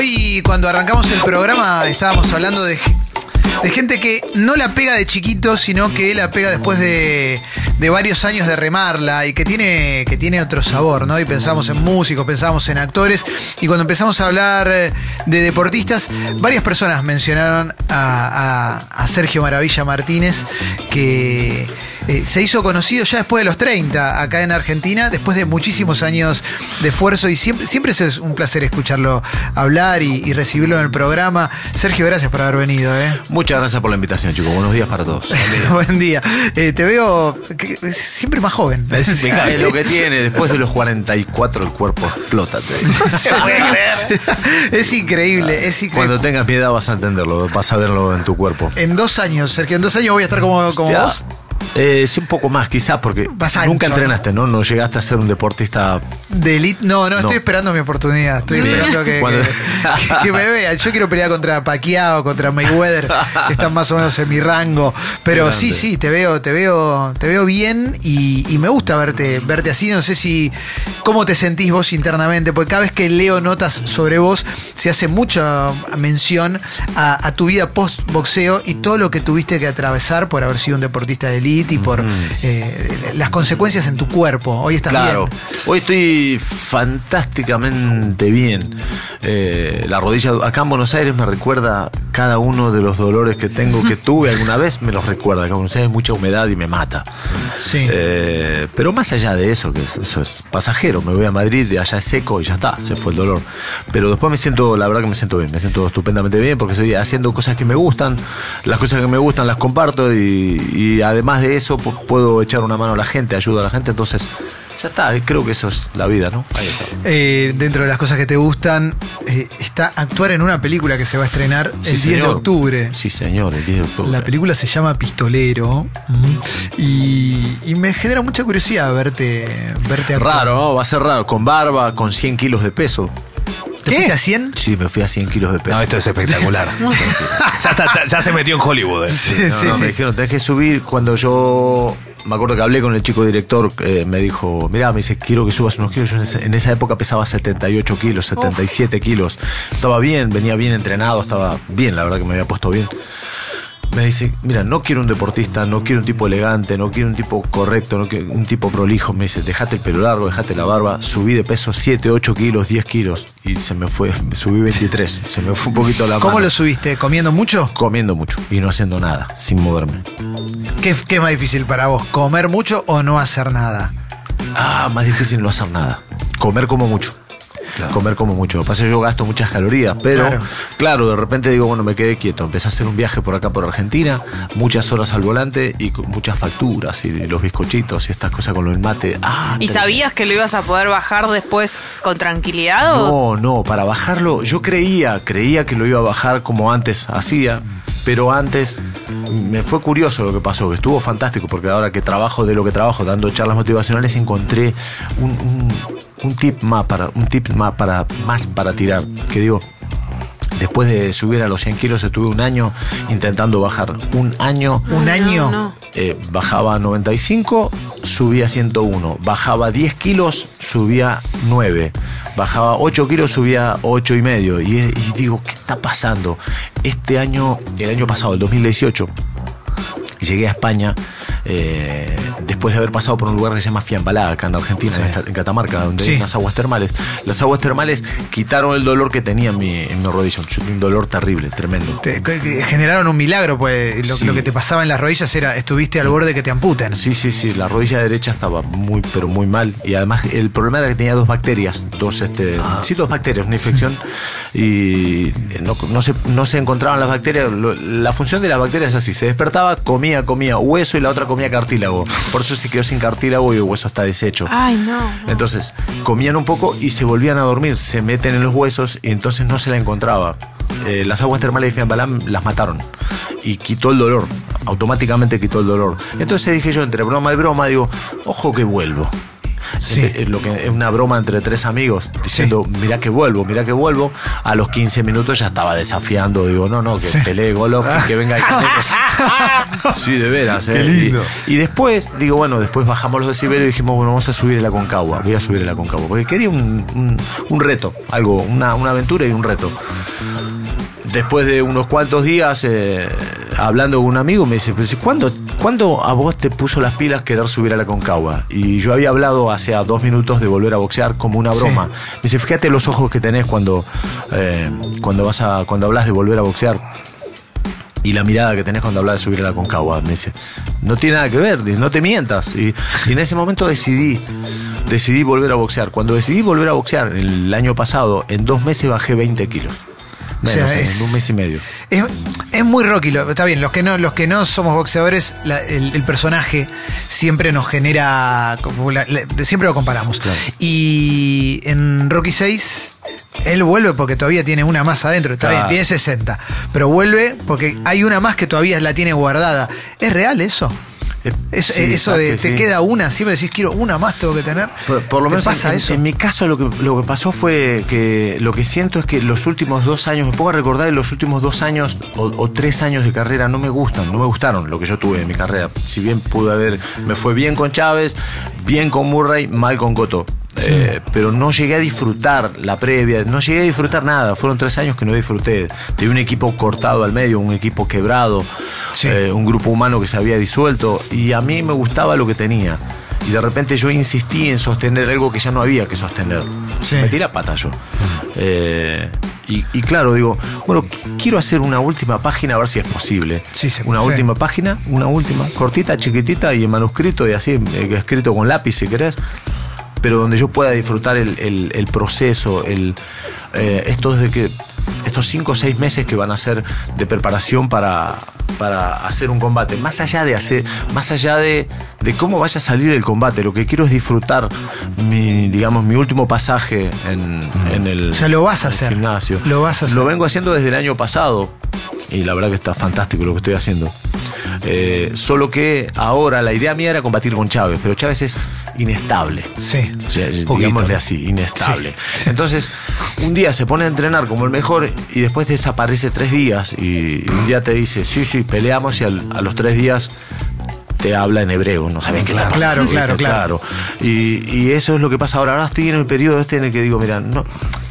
Hoy cuando arrancamos el programa estábamos hablando de, gente que no la pega de chiquito, sino que la pega después de, varios años de remarla y que tiene, que tiene otro sabor, ¿no? Y pensamos en músicos, pensamos en actores. Y cuando empezamos a hablar de deportistas, varias personas mencionaron a Sergio Maravilla Martínez, que eh, se hizo conocido ya después de los 30 acá en Argentina, después de muchísimos años de esfuerzo y siempre, siempre es un placer escucharlo hablar y, y recibirlo en el programa. Sergio, gracias por haber venido. ¿eh? Muchas gracias por la invitación, chicos. Buenos días para todos. Buen día. Eh, te veo siempre más joven. Es lo que tiene, después de los 44 el cuerpo explota. es increíble, es increíble. Cuando tengas mi edad vas a entenderlo, vas a verlo en tu cuerpo. En dos años, Sergio, en dos años voy a estar como, como Ya, vos. Eh, sí, un poco más quizás, porque Vas nunca entrenaste, ¿no? No llegaste a ser un deportista De elite. No, no, estoy esperando mi oportunidad. Estoy esperando que, Cuando- que- que me vean. Yo quiero pelear contra Pacquiao, contra Mayweather, que están más o menos en mi rango. Pero Grande. sí, sí, te veo, te veo, te veo bien y, y me gusta verte, verte así. No sé si cómo te sentís vos internamente, porque cada vez que leo notas sobre vos, se hace mucha mención a, a tu vida post boxeo y todo lo que tuviste que atravesar por haber sido un deportista de elite y por eh, las consecuencias en tu cuerpo. Hoy estás Claro, bien. hoy estoy fantásticamente bien. Eh, la rodilla acá en Buenos Aires me recuerda cada uno de los dolores que tengo, que tuve alguna vez, me los recuerda. Acá en Buenos Aires mucha humedad y me mata. Sí. Eh, pero más allá de eso, que es- eso es pasajero, me voy a Madrid, de allá es seco y ya está, se fue el dolor. Pero después me siento, la verdad que me siento bien, me siento estupendamente bien porque estoy haciendo cosas que me gustan, las cosas que me gustan las comparto y, y además de eso pu- puedo echar una mano a la gente, ayudo a la gente, entonces ya está, creo que eso es la vida, ¿no? Ahí está. Eh, dentro de las cosas que te gustan, eh, está actuar en una película que se va a estrenar Sí, el 10 de octubre. Sí, señor, el 10 de octubre. La película se llama Pistolero y, y me genera mucha curiosidad verte, verte actuar. Raro, ¿no? Va a ser raro, con barba, con 100 kilos de peso. ¿Te fuiste a 100? Sí, me fui a 100 kilos de peso. No, esto es espectacular. ya, está- ya- ya se metió en Hollywood. eh. Sí, No, sí, no, sí. me dijeron, tenés que subir. Cuando yo me acuerdo que hablé con el chico director, eh, me dijo, mira, me dice, quiero que subas unos kilos. Yo en, ese- en esa época pesaba 78 kilos, 77 kilos. Estaba bien, venía bien entrenado, estaba bien, la verdad que me había puesto bien. Me dice, mira, no quiero un deportista, no quiero un tipo elegante, no quiero un tipo correcto, no quiero un tipo prolijo. Me dice, dejate el pelo largo, dejate la barba. Subí de peso 7, 8 kilos, 10 kilos. Y se me fue, subí 23. Se me fue un poquito la ¿Cómo mano. lo subiste? ¿Comiendo mucho? Comiendo mucho y no haciendo nada, sin moverme. ¿Qué, qué es más difícil para vos? ¿Comer mucho o no hacer nada? Ah, más difícil no hacer nada. Comer como mucho. Comer como mucho. Lo que pasa es que yo gasto muchas calorías, pero Claro. claro. de repente digo, bueno, me quedé quieto. Empecé a hacer un viaje por acá, por Argentina, muchas horas al volante y muchas facturas y los bizcochitos y estas cosas con lo del mate. Ah, ¿Y sabías que lo ibas a poder bajar después con tranquilidad? o- No, no, para bajarlo, yo creía, creía que lo iba a bajar como antes hacía, pero antes me fue curioso lo que pasó, que estuvo fantástico, porque ahora que trabajo de lo que trabajo, dando charlas motivacionales, encontré un, un- un tip más para, un tip más para, más para tirar, que digo, después de subir a los 100 kilos estuve un año intentando bajar, un año ¿Un año? no. eh, bajaba 95, subía 101. Bajaba 10 kilos, subía 9. Bajaba 8 kilos, subía 8 y medio. Y, y digo, ¿qué está pasando? Este año, el año pasado, el 2018, llegué a España eh, después de haber pasado por un lugar que se llama Fiambalá, acá en Argentina, en Cata- en Catamarca, donde Sí. hay unas aguas termales. Las aguas termales quitaron el dolor que tenía en mi, en mi rodilla. Un dolor terrible, tremendo. Te- generaron un milagro, pues lo, Sí. lo que te pasaba en las rodillas era, estuviste al borde que te amputen. Sí, sí, sí, la rodilla derecha estaba muy, pero muy mal. Y además el problema era que tenía dos bacterias, dos, este, sí, dos bacterias, una infección. Y no, no se, no se encontraban las bacterias. La función de las bacterias es así, se despertaba, comía, comía hueso y la otra comía cartílago. Por eso se quedó sin cartílago y el hueso está deshecho. Ay, no. Entonces, comían un poco y se volvían a dormir, se meten en los huesos y entonces no se la encontraba. Eh, las aguas termales de Fiambalán las mataron y quitó el dolor, automáticamente quitó el dolor. Entonces dije yo, entre broma y broma, digo, ojo que vuelvo. Sí. Eh, lo que es una broma entre tres amigos, diciendo, mirá que vuelvo, mirá que vuelvo. A los 15 minutos ya estaba desafiando, digo, no, no, que Sí. pelee Golovkin, que venga y Sí, de veras, eh. Qué lindo. Y, y después, digo, bueno, después bajamos los decibelios y dijimos, bueno, vamos a subir a la Concagua, voy a subir a la Concagua, porque quería un, un- un reto, algo, una, una aventura y un reto. Después de unos cuantos días, eh, hablando con un amigo, me dice, ¿cuándo, ¿cuándo a vos te puso las pilas querer subir a la Concagua? Y yo había hablado hace dos minutos de volver a boxear como una Sí. broma. Me dice, fíjate los ojos que tenés cuando, eh, cuando, vas a, cuando hablas de volver a boxear y la mirada que tenés cuando hablas de subir a la Concagua. Me dice, no tiene nada que ver, dice, no te mientas. Y, y en ese momento decidí, decidí volver a boxear. Cuando decidí volver a boxear el año pasado, en dos meses bajé 20 kilos. O sea, Menos, es- en un mes y medio. Es, es muy Rocky, lo- está bien, los que no, los que no somos boxeadores, la- el, el personaje siempre nos genera, como la- la- siempre lo comparamos. Y en Rocky 6, él vuelve porque todavía tiene una más adentro, está Claro. bien, tiene 60, pero vuelve porque hay una más que todavía la tiene guardada. ¿Es real eso? Es- sí, eso de, sabes que te sí. queda una, siempre decís, quiero una más, tengo que tener. Por, por lo ¿Te menos pasa en, eso? en mi caso lo que, lo que pasó fue que lo que siento es que los últimos dos años, me pongo a recordar de los últimos dos años o, o tres años de carrera no me gustan, no me gustaron lo que yo tuve en mi carrera. Si bien pude haber, me fue bien con Chávez, bien con Murray, mal con Cotto. Eh, pero no llegué a disfrutar la previa, no llegué a disfrutar nada. Fueron tres años que no disfruté. Tenía un equipo cortado al medio, un equipo quebrado, Sí. eh, un grupo humano que se había disuelto y a mí me gustaba lo que tenía. Y de repente yo insistí en sostener algo que ya no había que sostener. Sí. Me tiré a pata yo. Eh, y, y claro, digo, bueno, qu- quiero hacer una última página a ver si es posible. Sí, se- una sí. última página, una última, cortita, chiquitita y en manuscrito y así, eh, escrito con lápiz si querés pero donde yo pueda disfrutar el, el- el proceso, el, eh, estos de que estos cinco o seis meses que van a ser de preparación para, para hacer un combate, más allá de hacer, más allá de, de cómo vaya a salir el combate, lo que quiero es disfrutar mi, digamos, mi último pasaje en, en el, O sea, lo vas a hacer. gimnasio. Lo vas a hacer. Lo vengo haciendo desde el año pasado y la verdad que está fantástico lo que estoy haciendo. Eh, solo que ahora la idea mía era combatir con Chávez, pero Chávez es inestable. Sí. O sea, digámosle así, inestable. Sí, sí. Entonces, un día se pone a entrenar como el mejor y después desaparece tres días y un día te dice, sí, sí, peleamos y al- a los tres días te habla en hebreo, no sabes qué está Claro, claro, claro. Y, y eso es lo que pasa ahora. Ahora estoy en el periodo este en el que digo, mira, no,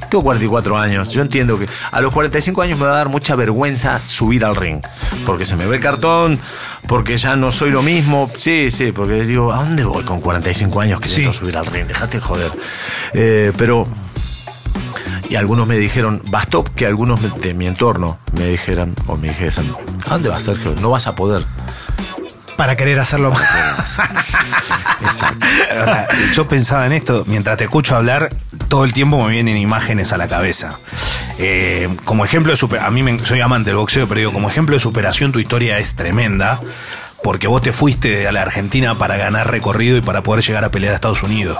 tengo 44 años, yo entiendo que a los 45 años me va a dar mucha vergüenza subir al ring, porque se me ve el cartón, porque ya no soy lo mismo, sí, sí, porque digo, ¿a dónde voy con 45 años queriendo Sí. subir al ring? Dejate de joder. Eh, pero... Y algunos me dijeron, bastó que algunos de mi entorno me dijeran, o me dijesen, ¿a dónde vas, Sergio? No vas a poder. Para querer hacerlo más. Exacto. Yo pensaba en esto, mientras te escucho hablar, todo el tiempo me vienen imágenes a la cabeza. Eh, como ejemplo de super, a mí me- soy amante del boxeo, pero digo, como ejemplo de superación tu historia es tremenda, porque vos te fuiste a la Argentina para ganar recorrido y para poder llegar a pelear a Estados Unidos.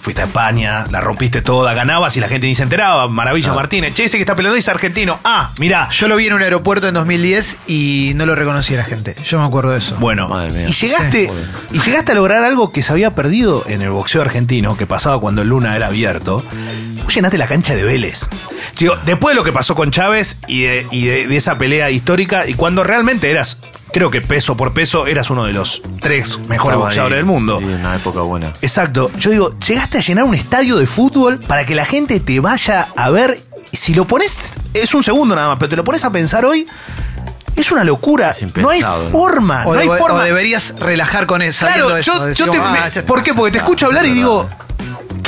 Fuiste a España, la rompiste toda, ganabas y la gente ni se enteraba. Maravilla Martínez, che, ese que está peleando es argentino. Ah, mirá, Yo lo vi en un aeropuerto en 2010 y no lo reconocía la gente. Yo me acuerdo de eso. Bueno, Madre mía. y llegaste, Sí. y llegaste a lograr algo que se había perdido en el boxeo argentino, que pasaba cuando el Luna era abierto. Vos llenaste la cancha de Vélez. Digo, después de lo que pasó con Chávez y de, y de- de esa pelea histórica, y cuando realmente eras, creo que peso por peso, eras uno de los tres mejores Estaba boxeadores ahí, del mundo. Sí, una época buena. Exacto. Yo digo, llegaste a llenar un estadio de fútbol para que la gente te vaya a ver. Y Si lo pones, es un segundo nada más, pero te lo pones a pensar hoy, es una locura. Es no hay forma. o, no hay forma. o deberías relajar con eso. Claro, eso, yo, decir, yo te. "Ah, me- ya está". ¿Por qué? Porque te escucho hablar y digo.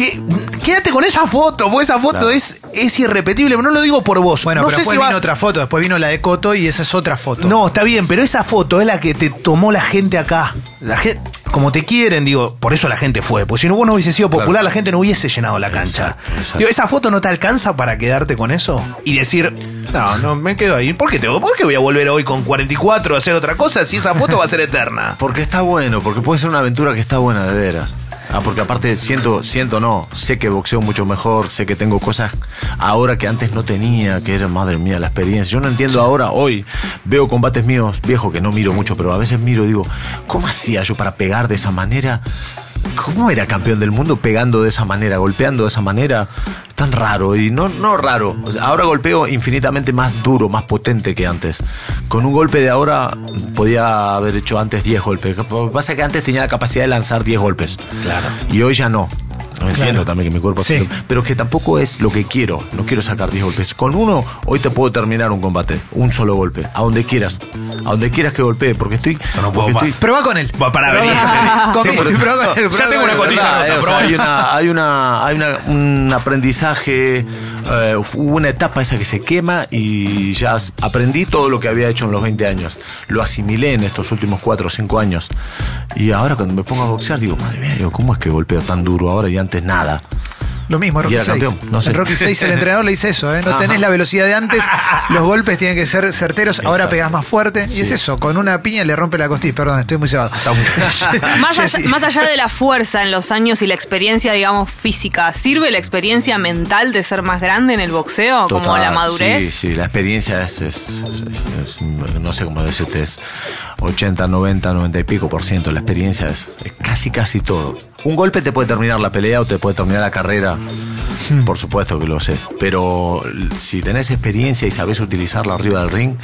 Que, quédate con esa foto, porque esa foto Claro. es, es irrepetible. No lo digo por vos. Bueno, no pero sé después si va- vino otra foto, después vino la de Coto y esa es otra foto. No, está bien, pero esa foto es la que te tomó la gente acá. La gente, como te quieren, digo, por eso la gente fue. Porque si no vos no hubiese sido popular, Claro. la gente no hubiese llenado la cancha. Exacto, exacto. Digo, ¿esa foto no te alcanza para quedarte con eso? Y decir, no, no, me quedo ahí. ¿Por qué, tengo, ¿Por qué voy a volver hoy con 44 a hacer otra cosa si esa foto va a ser eterna? Porque está bueno, porque puede ser una aventura que está buena de veras. Ah, porque aparte siento, siento no, sé que boxeo mucho mejor, sé que tengo cosas ahora que antes no tenía, que era madre mía la experiencia. Yo no entiendo ahora, hoy veo combates míos viejos que no miro mucho, pero a veces miro y digo, ¿cómo hacía yo para pegar de esa manera? ¿Cómo era campeón del mundo pegando de esa manera, golpeando de esa manera? Tan raro, y no, no raro. O sea, ahora golpeo infinitamente más duro, más potente que antes. Con un golpe de ahora podía haber hecho antes 10 golpes. Lo que pasa es que antes tenía la capacidad de lanzar 10 golpes. Claro. Y hoy ya no. No entiendo también que mi cuerpo Sí. Pero que tampoco es lo que quiero. No quiero sacar 10 golpes. Con uno, hoy te puedo terminar un combate. Un solo golpe. A donde quieras. A donde quieras que golpee. Porque estoy. Yo no puedo más. estoy- Probá con él. Va para venir. con él. Con- él, ya tengo una eh, o sea, probá. hay una, hay una, hay una- un aprendizaje, eh, hubo una etapa esa que se quema y ya aprendí todo lo que había hecho en los 20 años. Lo asimilé en estos últimos 4 o 5 años. Y ahora cuando me pongo a boxear digo, madre mía, ¿cómo es que golpeo tan duro ahora y antes nada? Lo mismo, Rocky era 6. campeón, no sé. En Rocky 6 el entrenador le dice eso, ¿eh? No Ajá. tenés la velocidad de antes, los golpes tienen que ser certeros, ahora pegás más fuerte. Y es eso, con una piña le rompe la costilla. Perdón, estoy muy cebado. Más allá, más allá de la fuerza en los años y la experiencia, digamos, física, ¿sirve la experiencia mental de ser más grande en el boxeo? como Total, la madurez. Sí, sí, la experiencia es, es- es- es- no sé cómo decirte, es 80, 90, 90 y pico por ciento. La experiencia es, es casi, casi todo. Un golpe te puede terminar la pelea o te puede terminar la carrera, Hmm. por supuesto que lo sé. Pero si tenés experiencia y sabes utilizarla arriba del ring,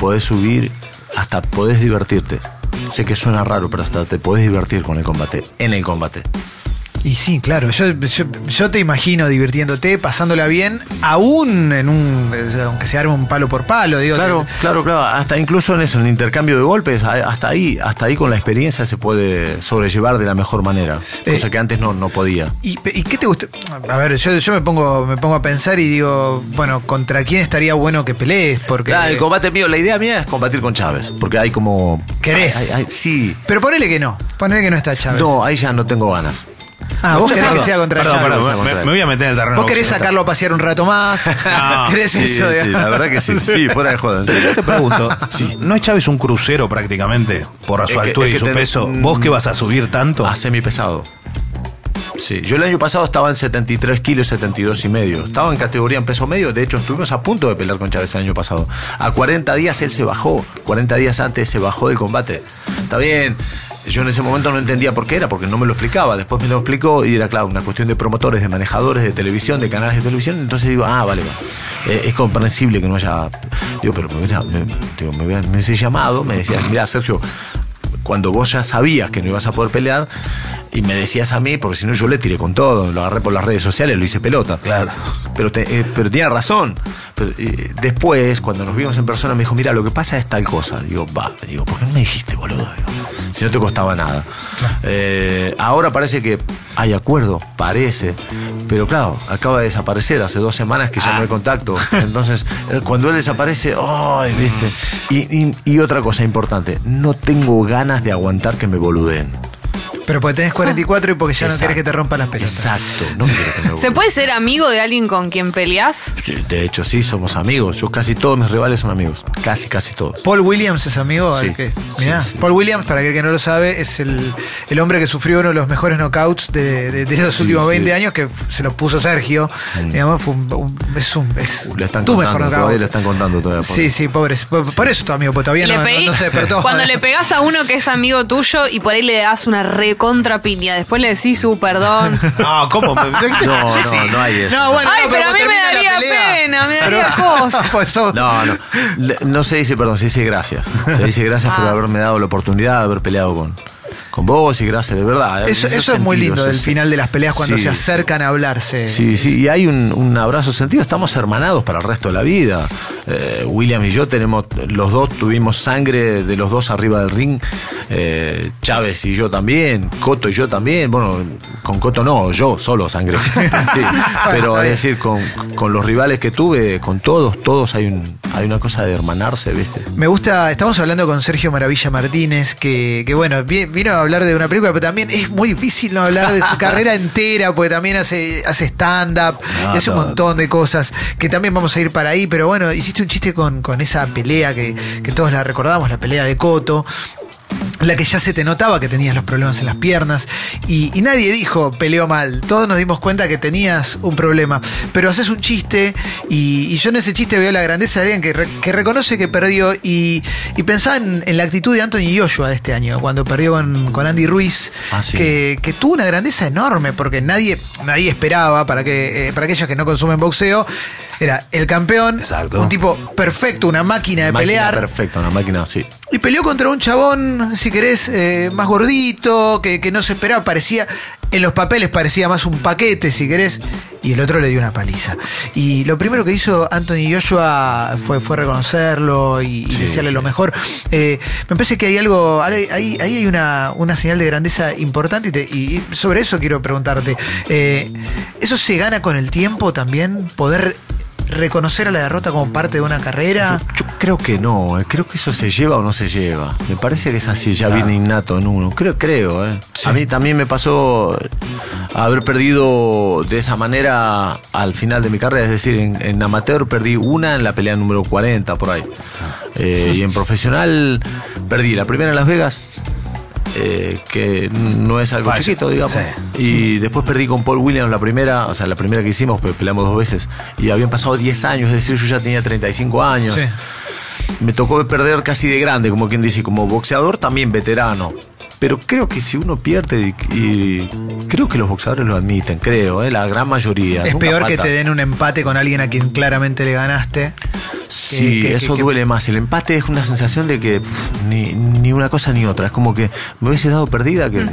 podés subir, hasta podés divertirte. Sé que suena raro, pero hasta te podés divertir con el combate, en el combate. Y sí, claro, yo, yo, yo te imagino divirtiéndote, pasándola bien, aún en un. eh, aunque se arme un palo por palo, digo. Claro, te- claro, claro. Hasta incluso en eso, en el intercambio de golpes, hasta ahí, hasta ahí con la experiencia se puede sobrellevar de la mejor manera. Eh, cosa que antes no, no podía. ¿Y, y qué te gusta? A ver, yo, yo me pongo me pongo a pensar y digo, bueno, ¿contra quién estaría bueno que pelees? Porque. Claro, el combate mío, la idea mía es combatir con Chávez, porque hay como... ¿Querés? hay- hay- sí. Pero ponele que no, ponele que no está Chávez. No, ahí ya no tengo ganas. Ah, vos querés que sea contra perdón, Chávez. perdón, me, me voy a meter en el terreno. Vos querés sacarlo a pasear un rato más. No, ¿Querés Sí, eso? sí, la verdad que sí, sí, fuera de joda. serio. Yo te pregunto, ¿no es Chávez un crucero prácticamente por su Es que- altura es y que su tenés- peso? mm, ¿Vos qué vas a subir tanto? A pesado. Sí, yo el año pasado estaba en 73 kilos, 72 y medio. Estaba en categoría en peso medio. De hecho, estuvimos a punto de pelear con Chávez el año pasado. A 40 días él se bajó. 40 días antes se bajó del combate. Está bien. Yo en ese momento no entendía por qué era, porque no me lo explicaba. Después me lo explicó y era, claro, una cuestión de promotores, de manejadores de televisión, de canales de televisión. Entonces digo, ah, vale, va. Eh, es comprensible que no haya. Digo, pero me hubiera, me, digo, me, hubiera- me hubiese llamado, me decía, mira, Sergio, cuando vos ya sabías que no ibas a poder pelear y me decías a mí, porque si no yo le tiré con todo, lo agarré por las redes sociales, lo hice pelota. Claro. Pero, te- eh, pero tenía razón. Pero, eh, después, cuando nos vimos en persona, me dijo, mira, lo que pasa es tal cosa. Digo, va, digo, ¿por qué no me dijiste, boludo? Digo, si no te costaba nada. Eh, ahora parece que hay acuerdo, parece. Pero claro, acaba de desaparecer hace dos semanas que ya no hay contacto. Entonces, eh, cuando él desaparece, ¡ay, viste! Y, y- y otra cosa importante, no tengo ganas de aguantar que me boludeen. Pero porque tenés 44 y porque ya no querés que te rompan las pelotas. Exacto, no quiero que me ¿Se puede ser amigo de alguien con quien peleas? Sí, De hecho, sí, somos amigos. Yo casi todos mis rivales son amigos. Casi, casi todos. Paul Williams es amigo. Sí, que- mirá, sí. Paul Williams, para aquel que no lo sabe, es el, el hombre que sufrió uno de los mejores knockouts de, de- de los Sí, últimos sí. 20 años, que se lo puso Sergio. Digamos, fue un- un- es un, es Le están tu contando, mejor knockout. todavía le están contando todavía. Sí, sí, pobre. Por, por eso tu amigo, porque todavía no, no- pedí- no se despertó. Cuando le pegás a uno que es amigo tuyo y por ahí le das una recontra piña, después le decís su perdón. No, ¿cómo? No, no, no hay eso. No, bueno, Ay, no, pero a mí me daría pena, me Pero- daría cosa. Pues No, no. Le- No se dice perdón, se dice gracias. Se dice gracias por Ah. haberme dado la oportunidad de haber peleado con, con vos y gracias de verdad. Eso, esos eso es muy lindo del final de las peleas cuando Sí, se acercan a hablarse. Sí, sí, y hay un, un abrazo sentido. Estamos hermanados para el resto de la vida. Eh, William y yo tenemos, los dos tuvimos sangre de los dos arriba del ring. Eh, Chávez y yo también, Coto y yo también. Bueno, con Coto no, yo solo sangre. Sí, pero es decir, con, con los rivales que tuve, con todos, todos hay, un, hay una cosa de hermanarse, ¿viste? Me gusta, estamos hablando con Sergio Maravilla Martínez, que, que bueno, vi- vino a hablar de una película, pero también es muy difícil no hablar de su carrera entera, porque también hace, hace stand-up, y hace un montón de cosas, que también vamos a ir para ahí, pero bueno, hiciste un chiste con, con esa pelea que, que todos la recordamos, la pelea de Coto. La que ya se te notaba que tenías los problemas en las piernas y, y nadie dijo peleó mal, todos nos dimos cuenta que tenías un problema, pero haces un chiste y, y yo en ese chiste veo la grandeza de alguien que, re- que reconoce que perdió y, y pensaba en, en la actitud de Anthony Joshua de este año, cuando perdió con, con Andy Ruiz, Ah, sí. que, que tuvo una grandeza enorme porque nadie, nadie esperaba, para, que, eh, para aquellos que no consumen boxeo, era el campeón, Exacto. un tipo perfecto, una máquina de Máquina pelear. Perfecta, una máquina así. Y peleó contra un chabón, si querés, eh, más gordito, que, que no se esperaba, parecía, en los papeles parecía más un paquete, si querés, y el otro le dio una paliza. Y lo primero que hizo Anthony Joshua fue, fue reconocerlo y, y desearle lo mejor. Eh, me parece que hay algo, ahí, ahí hay una, una señal de grandeza importante y, te- y- y sobre eso quiero preguntarte. Eh, ¿Eso se gana con el tiempo también? ¿Poder reconocer a la derrota como parte de una carrera? Yo creo que no, eh, creo que eso se lleva o no se lleva. Me parece que es así, ya viene innato en uno. Creo, creo, eh. A mí también me pasó haber perdido de esa manera al final de mi carrera, es decir, en, en amateur perdí una en la pelea número 40 por ahí. Eh, y en profesional perdí la primera en Las Vegas. Eh, que no es algo Falla, chiquito, digamos. sí. Y después perdí con Paul Williams la primera, o sea, la primera que hicimos, peleamos dos veces. Y habían pasado 10 años, es decir, yo ya tenía 35 años. Sí. Me tocó perder casi de grande, como quien dice, como boxeador también veterano. Pero creo que si uno pierde, y, y creo que los boxeadores lo admiten, creo, ¿eh? la gran mayoría. Es peor que te den un empate con alguien a quien claramente le ganaste. Sí, que- que- eso que- duele más. El empate es una sensación de que pff, ni, ni una cosa ni otra. Es como que me hubiese dado perdida que.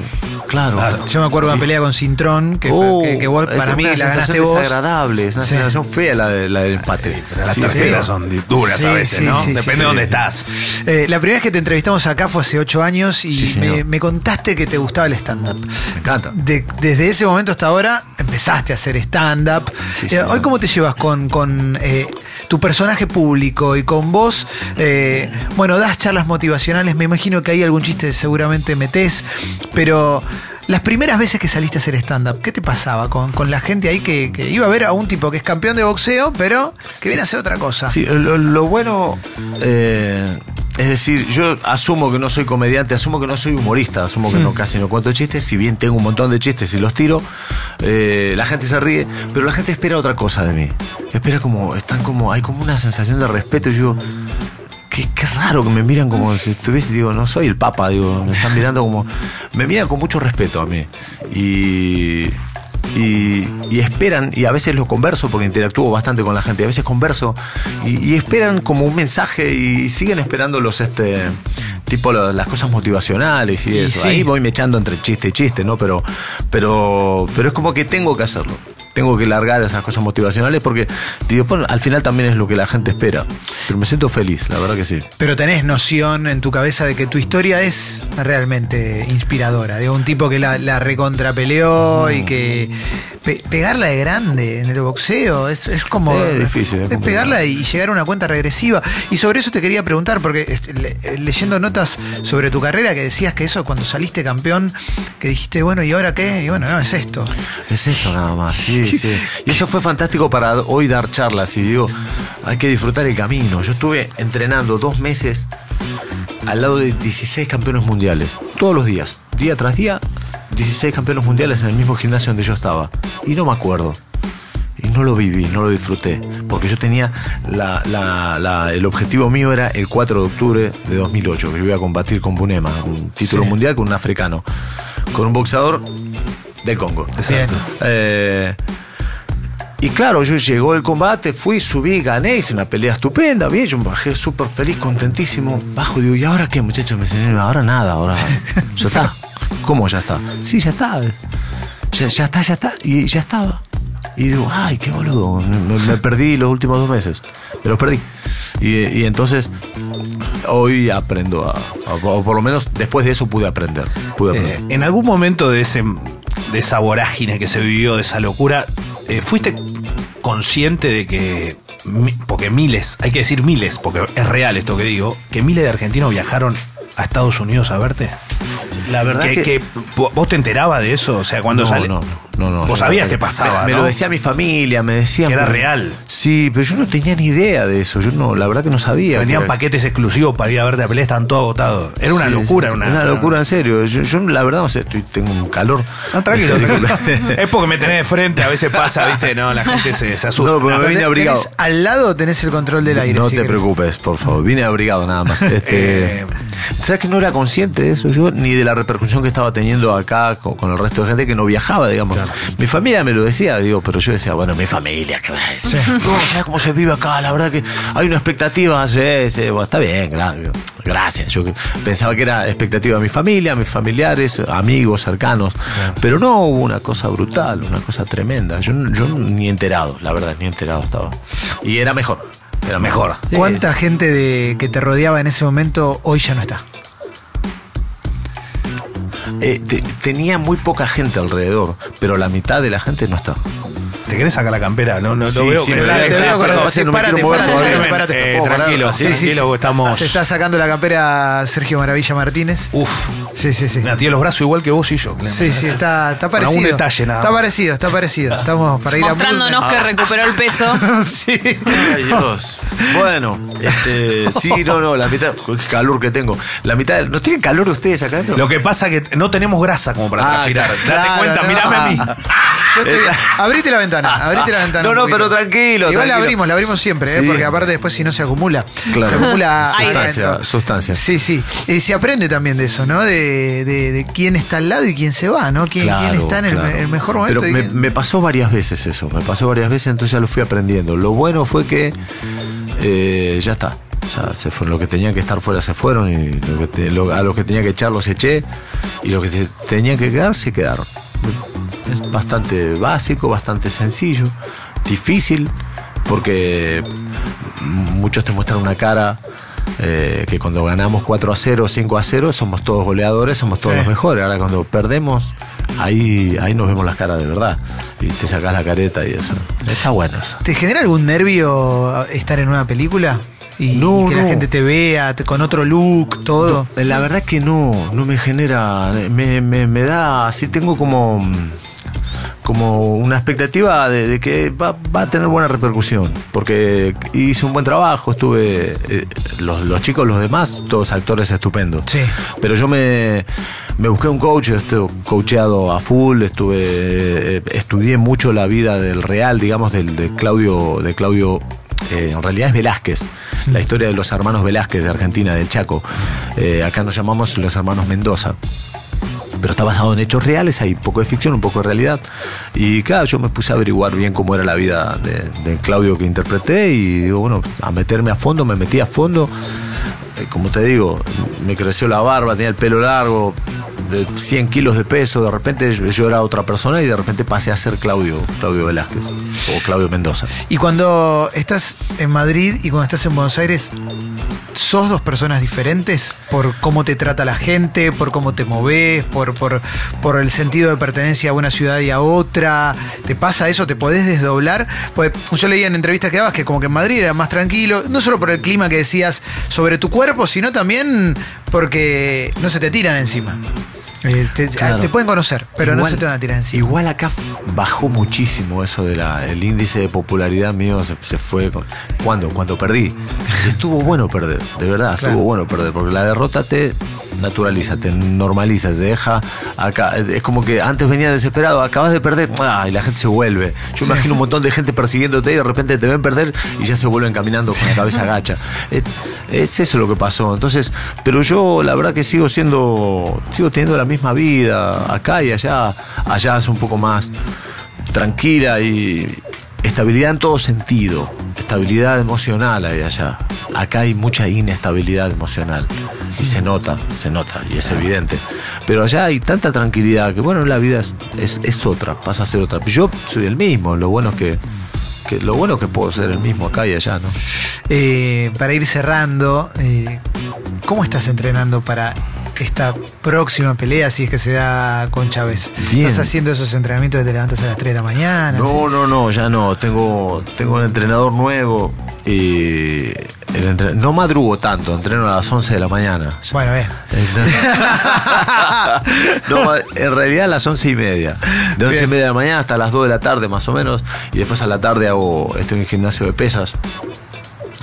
Claro. Claro. Yo me acuerdo de una pelea con Cintrón, que, Oh, que- que vos, es para mí la ganaste vos. desagradable, es una Sí. sensación fea la, de- la del empate. Pero las Sí, tarjetas sí. son duras Sí, a veces, sí, ¿no? sí, Depende sí, de dónde sí. estás. Eh, la primera vez que te entrevistamos acá fue hace ocho años y Sí, me, señor. Me contaste que te gustaba el stand-up. Me encanta. De- desde ese momento hasta ahora empezaste a hacer stand-up. Sí, Eh. Hoy, ¿cómo te llevas con, con, eh, tu personaje público y con vos? Eh, bueno, das charlas motivacionales, me imagino que hay algún chiste seguramente metés, pero las primeras veces que saliste a hacer stand-up, ¿qué te pasaba con, con la gente ahí que, que iba a ver a un tipo que es campeón de boxeo, pero que viene a hacer otra cosa? Sí, lo, lo bueno, es decir, yo asumo que no soy comediante, asumo que no soy humorista, asumo que no casi no cuento chistes, si bien tengo un montón de chistes y los tiro, eh, la gente se ríe, pero la gente espera otra cosa de mí. Espera como, están como, hay como una sensación de respeto y yo... Qué, qué raro que me miran como si estuviese, digo, no soy el papa, digo, me están mirando como, me miran con mucho respeto a mí. Y, y, y esperan, y a veces lo converso porque interactúo bastante con la gente, a veces converso y, y esperan como un mensaje y siguen esperando los este tipo las cosas motivacionales y, Y eso. sí. Ahí voy me echando entre chiste y chiste, ¿no? Pero, pero, pero es como que tengo que hacerlo. Tengo que largar esas cosas motivacionales porque al final también es lo que la gente espera. Pero me siento feliz, la verdad que sí. Pero tenés noción en tu cabeza de que tu historia es realmente inspiradora. De un tipo que la, la recontrapeleó y que pe- pegarla de grande en el boxeo es, es como. Es difícil, es pegarla y llegar a una cuenta regresiva. Y sobre eso te quería preguntar, porque este, le- leyendo notas sobre tu carrera que decías que eso cuando saliste campeón, que dijiste, bueno, ¿y ahora qué? Y bueno, no, es esto. Es eso nada más, sí, sí. Y eso fue fantástico para hoy dar charlas. Y digo, hay que disfrutar el camino. Yo estuve entrenando dos meses al lado de 16 campeones mundiales, todos los días, día tras día, 16 campeones mundiales en el mismo gimnasio donde yo estaba. Y no me acuerdo. Y no lo viví, no lo disfruté. Porque yo tenía la, la- la- el objetivo mío era el 4 de octubre de 2008, que yo iba a combatir con Bunema, un título Sí. mundial con un africano, con un boxeador del Congo. Exacto. Eh, y claro, yo llegó el combate, fui, subí, gané, hice una pelea estupenda, bien, yo me bajé súper feliz, contentísimo. Bajo, digo, ¿y ahora qué, muchachos? Me dicen, ahora nada, ahora ya está. ¿Cómo ya está? Sí, ya está. Ya, ya está, ya está. Y ya estaba. Y digo, ay, qué boludo. Me, me perdí los últimos dos meses. Me los perdí. Y, y entonces, hoy aprendo a, a- O por lo menos después de eso pude aprender. Pude aprender. Eh, en algún momento de ese de esa vorágine que se vivió, de esa locura, eh, ¿fuiste consciente de que, porque miles, hay que decir miles, porque es real esto que digo, que miles de argentinos viajaron a Estados Unidos a verte? la verdad que, que, que- vos te enterabas de eso, o sea, cuando no, sale... no, no, no. Vos yo sabías no- que pasaba, Me, me ¿no? lo decía mi familia, me decían. Que era pero- real. Sí, pero yo no tenía ni idea de eso. Yo no, la verdad que no sabía. Se vendían que- paquetes exclusivos para ir a verte la pelea, estaban todos agotados. Era una Sí, locura, sí, una, locura, en serio. Yo, yo, la verdad no sé, estoy, tengo un calor. No, tranquilo, es porque me tenés de frente, a veces pasa, viste, no, la gente se, se asusta. No, pero me No, vine abrigado. tenés al lado tenés el control del aire. No si te querés. preocupes, por favor. Vine abrigado nada más. Este, Eh. ¿Sabes que no era consciente de eso yo? Ni de la repercusión que estaba teniendo acá con, con el resto de gente que no viajaba, digamos. Mi familia me lo decía, digo, pero yo decía, bueno, mi familia, ¿qué a decir? No, ¿sabes cómo se vive acá? La verdad que hay una expectativa. Sí, sí, bueno, está bien, gra- gracias. Yo pensaba que era expectativa de mi familia, mis familiares, amigos, cercanos. Pero no hubo una cosa brutal, una cosa tremenda. Yo, yo ni enterado, la verdad, ni enterado estaba. Y era mejor. Era mejor. Sí, ¿Cuánta gente de, que te rodeaba en ese momento hoy ya no está? Eh, te- tenía muy poca gente alrededor, pero la mitad de la gente no está. ¿Te querés sacar la campera? No, no, Sí, lo veo sí, que está- te veo con me párate. Eh, tranquilo, Sí, tranquilo, estamos. Se está sacando la campera Sergio Maravilla Martínez. Uf, Sí, sí, sí. me tiene los brazos igual que vos y yo. Sí, sí, está, está Con parecido. algún detalle nada Está parecido, está parecido. Estamos para ir a Mostrándonos que recuperó el peso. sí. Ay, Dios. Bueno, este, sí, no, no, la mitad, qué calor que tengo. La mitad, ¿no tienen calor ustedes acá adentro? Lo que pasa es que no tenemos grasa como para Ah, transpirar. claro, Date cuenta, no. mirame a mí. Yo estoy bien. Abrite la ventana, abrite la ventana. No, no, pero tranquilo, Igual la tranquilo. abrimos, la abrimos siempre, ¿eh? Porque aparte después si no se acumula. Claro. Se acumula. Sustancia, sustancia. Sí, sí. Y se aprende también de eso, ¿no? De, de- de quién está al lado y quién se va, ¿no? Quién, Claro, quién está en el, claro. el mejor momento. Pero y me, quién- me pasó varias veces eso, me pasó varias veces, entonces ya lo fui aprendiendo. Lo bueno fue que eh, ya está. Ya se fueron, los que tenían que estar fuera se fueron y lo que te- lo- a los que tenía que echar los eché y los que se tenían que quedar se quedaron. Es bastante básico, bastante sencillo, difícil, porque muchos te muestran una cara eh, que cuando ganamos 4 a 0, 5 a 0, somos todos goleadores, somos todos Sí. los mejores. Ahora cuando perdemos, ahí, ahí nos vemos las caras de verdad. Y te sacas la careta y eso. Está bueno eso. ¿Te genera algún nervio estar en una película? Y, No, y que la gente te vea te- con otro look, todo. No, la verdad que no, no me genera, me, me, me da, así tengo como, como una expectativa de, de que va, va a tener buena repercusión, porque hice un buen trabajo, estuve, eh, los, los chicos, los demás, todos actores estupendos. Sí. Pero yo me, me busqué un coach, estuve coacheado a full, estuve, eh, estudié mucho la vida del real, digamos, del, de Claudio, de Claudio eh, en realidad es Velázquez, la historia de los hermanos Velázquez de Argentina, del Chaco. Eh, acá nos llamamos los hermanos Mendoza. Pero está basado en hechos reales, hay un poco de ficción, un poco de realidad. Y claro, yo me puse a averiguar bien cómo era la vida de, de Claudio que interpreté y digo, bueno, a meterme a fondo, me metí a fondo. Eh, como te digo, me creció la barba, tenía el pelo largo, de 100 kilos de peso, de repente yo- era otra persona y de repente pasé a ser Claudio, Claudio Velázquez o Claudio Mendoza. Y cuando estás en Madrid y cuando estás en Buenos Aires, ¿sos dos personas diferentes? Por cómo te trata la gente, por cómo te moves, por, por, por el sentido de pertenencia a una ciudad y a otra. ¿Te pasa eso? ¿Te podés desdoblar? Pues yo leía en entrevistas que dabas que como que en Madrid era más tranquilo, no solo por el clima que decías sobre tu cuerpo, sino también porque no se te tiran encima. Eh, te, Claro. te pueden conocer, pero no se te van a tirar encima. Igual acá bajó muchísimo eso de la, el índice de popularidad mío se, se fue cuando cuando perdí. Estuvo bueno perder, de verdad, Claro. estuvo bueno perder, porque la derrota te naturaliza, te normaliza, te deja acá. Es como que antes venía desesperado, acabas de perder, ¡ah! y la gente se vuelve. Yo Sí. imagino un montón de gente persiguiéndote y de repente te ven perder y ya se vuelven caminando con la cabeza agacha. Es, es eso lo que pasó. Entonces, pero yo la verdad que sigo siendo, sigo teniendo la misma vida acá y allá. Allá es un poco más tranquila y estabilidad en todo sentido. Estabilidad emocional hay allá. Acá hay mucha inestabilidad emocional. Y se nota, se nota, y es evidente. Pero allá hay tanta tranquilidad que, bueno, la vida es, es, es otra, pasa a ser otra. Yo soy el mismo, lo bueno es que, lo bueno que puedo ser el mismo acá y allá, ¿no? Eh, para ir cerrando, eh, ¿cómo estás entrenando para esta próxima pelea si es que se da con Chávez? Bien. ¿Estás haciendo esos entrenamientos de te levantas a las 3 de la mañana? No, no, no, ya no. Tengo, tengo un entrenador nuevo y el entre- no madrugo tanto, entreno a las 11 de la mañana. Bueno, bien. no, en realidad a las once y media. De once y Bien. media de la mañana hasta las 2 de la tarde más o menos. Y después a la tarde hago, estoy en el gimnasio de pesas.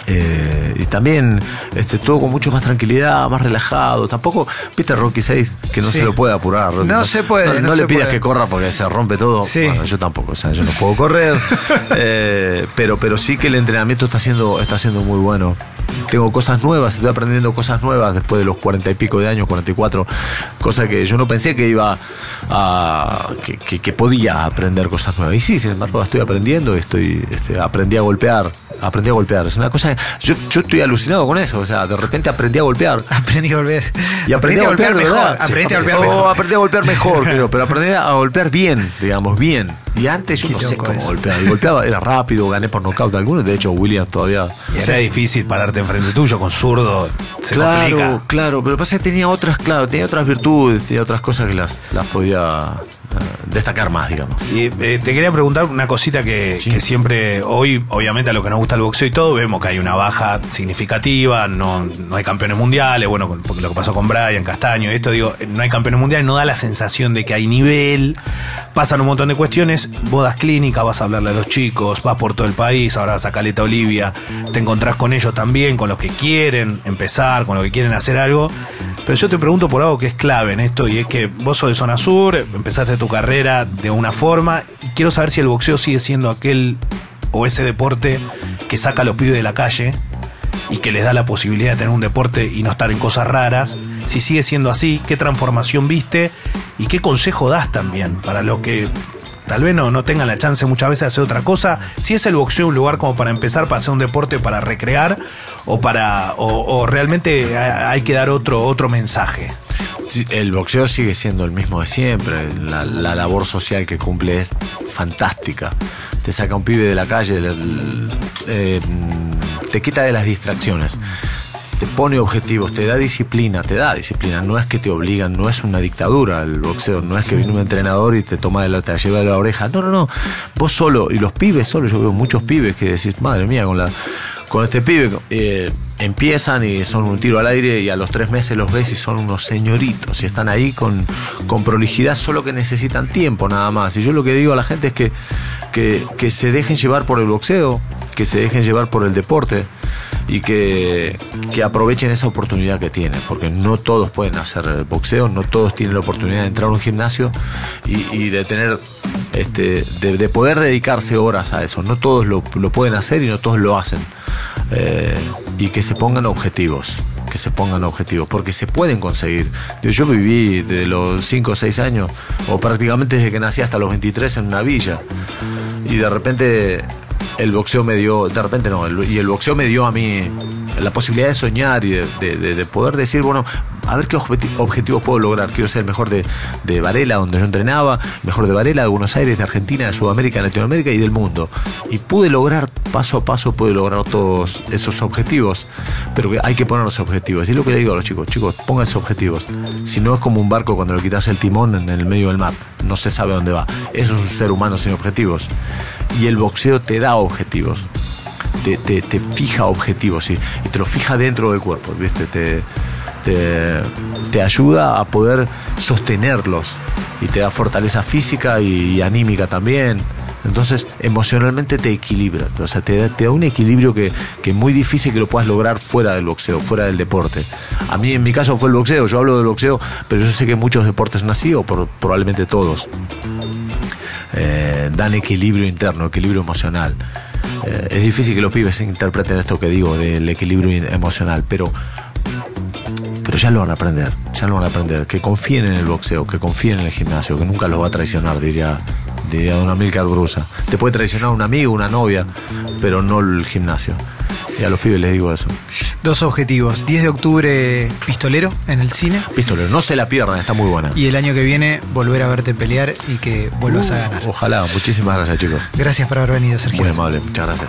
Eh, y también este, todo con mucho más tranquilidad, más relajado. Tampoco, viste Rocky 6, que no Sí. se lo puede apurar. No se puede, No, no no se le pidas puede. que corra porque se rompe todo. Sí. Bueno, yo tampoco, o sea, yo no puedo correr. Eh, pero, pero sí que el entrenamiento está siendo, está siendo muy bueno. Tengo cosas nuevas, estoy aprendiendo cosas nuevas después de los cuarenta y pico de años, 44, cosa que yo no pensé que iba a. que, que- que podía aprender cosas nuevas. Y sí, sin embargo, estoy aprendiendo, estoy, este, aprendí a golpear, aprendí a golpear. Es una cosa. Yo, yo estoy alucinado con eso, o sea, de repente aprendí a golpear. Aprendí a volver. Y aprendí, a golpear, mejor. Aprendí a golpear mejor. aprendí a golpear mejor, creo, pero aprendí a golpear bien, digamos, bien. Y antes yo Qué no sé cómo eso. golpeaba. Y golpeaba, era rápido, gané por nocaut algunos. De hecho, Williams todavía. Era difícil pararte enfrente tuyo con zurdo. Se claro, complica. claro, pero pasa que tenía otras, claro, tenía otras virtudes, tenía otras cosas que las, las podía destacar más, digamos. Y eh, te quería preguntar una cosita que, que siempre, hoy, obviamente, a lo que nos gusta el boxeo y todo, vemos que hay una baja significativa, no, no hay campeones mundiales, bueno, con- porque lo que pasó con Brian, Castaño, esto digo, no hay campeones mundiales, no da la sensación de que hay nivel, pasan un montón de cuestiones, vos das clínica, vas a hablarle a los chicos, vas por todo el país, ahora vas a Caleta Olivia, te encontrás con ellos también, con los que quieren empezar, con los que quieren hacer algo. Pero yo te pregunto por algo que es clave en esto y es que vos sos de zona sur, empezaste tu carrera de una forma y quiero saber si el boxeo sigue siendo aquel o ese deporte que saca a los pibes de la calle y que les da la posibilidad de tener un deporte y no estar en cosas raras. Si sigue siendo así, qué transformación viste y qué consejo das también para los que tal vez no, no tengan la chance muchas veces de hacer otra cosa. Si es el boxeo un lugar como para empezar, para hacer un deporte, para recrear o para o, o realmente hay hay que dar otro, otro mensaje. El boxeo sigue siendo el mismo de siempre. La, la labor social que cumple es fantástica. Te saca un pibe de la calle, eh, te quita de las distracciones. Te pone objetivos, te da disciplina, te da disciplina. No es que te obligan, no es una dictadura el boxeo, no es que viene un entrenador y te toma de la, te lleva de la oreja. No, no, no. Vos solo, y los pibes solo, yo veo muchos pibes que decís, madre mía, con la con este pibe eh, empiezan y son un tiro al aire y a los tres meses los ves y son unos señoritos y están ahí con, con prolijidad, solo que necesitan tiempo nada más. Y yo lo que digo a la gente es que, que, que se dejen llevar por el boxeo, que se dejen llevar por el deporte y que, que aprovechen esa oportunidad que tienen, porque no todos pueden hacer boxeo, no todos tienen la oportunidad de entrar a un gimnasio y, de tener, este, de, de poder dedicarse horas a eso. No todos lo, pueden hacer y no todos lo hacen. Eh, y que se pongan objetivos, que se pongan objetivos, porque se pueden conseguir. Yo viví de los 5 o 6 años, o prácticamente desde que nací hasta los 23 en una villa, y de repente el boxeo me dio, de repente no, el- y el boxeo me dio a mí la posibilidad de soñar y de, de- de- de poder decir, bueno, a ver qué objeti- objetivos puedo lograr. Quiero ser el mejor de, de Varela, donde yo entrenaba, mejor de Varela, de Buenos Aires, de Argentina, de Sudamérica, de Latinoamérica y del mundo. Y pude lograr, paso a paso, pude lograr todos esos objetivos, pero hay que poner los objetivos. Y es lo que le digo a los chicos, chicos, pónganse objetivos. Si no es como un barco cuando le quitas el timón en el medio del mar, no se sabe dónde va. Eso es un ser humano sin objetivos. Y el boxeo te da objetivos te, te- fija objetivos y, y te lo fija dentro del cuerpo, ¿viste? Te, te, ayuda a poder sostenerlos y te da fortaleza física y, anímica también. Entonces, emocionalmente te equilibra, o sea, te da, un equilibrio que, que es muy difícil que lo puedas lograr fuera del boxeo, fuera del deporte. A mí, en mi caso, fue el boxeo, yo hablo del boxeo, pero yo sé que muchos deportes son así, o por- probablemente todos eh, dan equilibrio interno, equilibrio emocional. Eh, es difícil que los pibes interpreten esto que digo del equilibrio emocional, pero pero ya lo van a aprender, ya lo van a aprender. Que confíen en el boxeo, que confíen en el gimnasio, que nunca los va a traicionar, diría, diría don Amílcar Brusa. Te puede traicionar un amigo, una novia, pero no el gimnasio. Y a los pibes les digo eso. Dos objetivos. 10 de octubre, pistolero en el cine. Pistolero, no se la pierdan, está muy buena. Y el año que viene, volver a verte pelear y que vuelvas a ganar. Ojalá, muchísimas gracias chicos. Gracias por haber venido, Sergio. Muy amable, muchas gracias.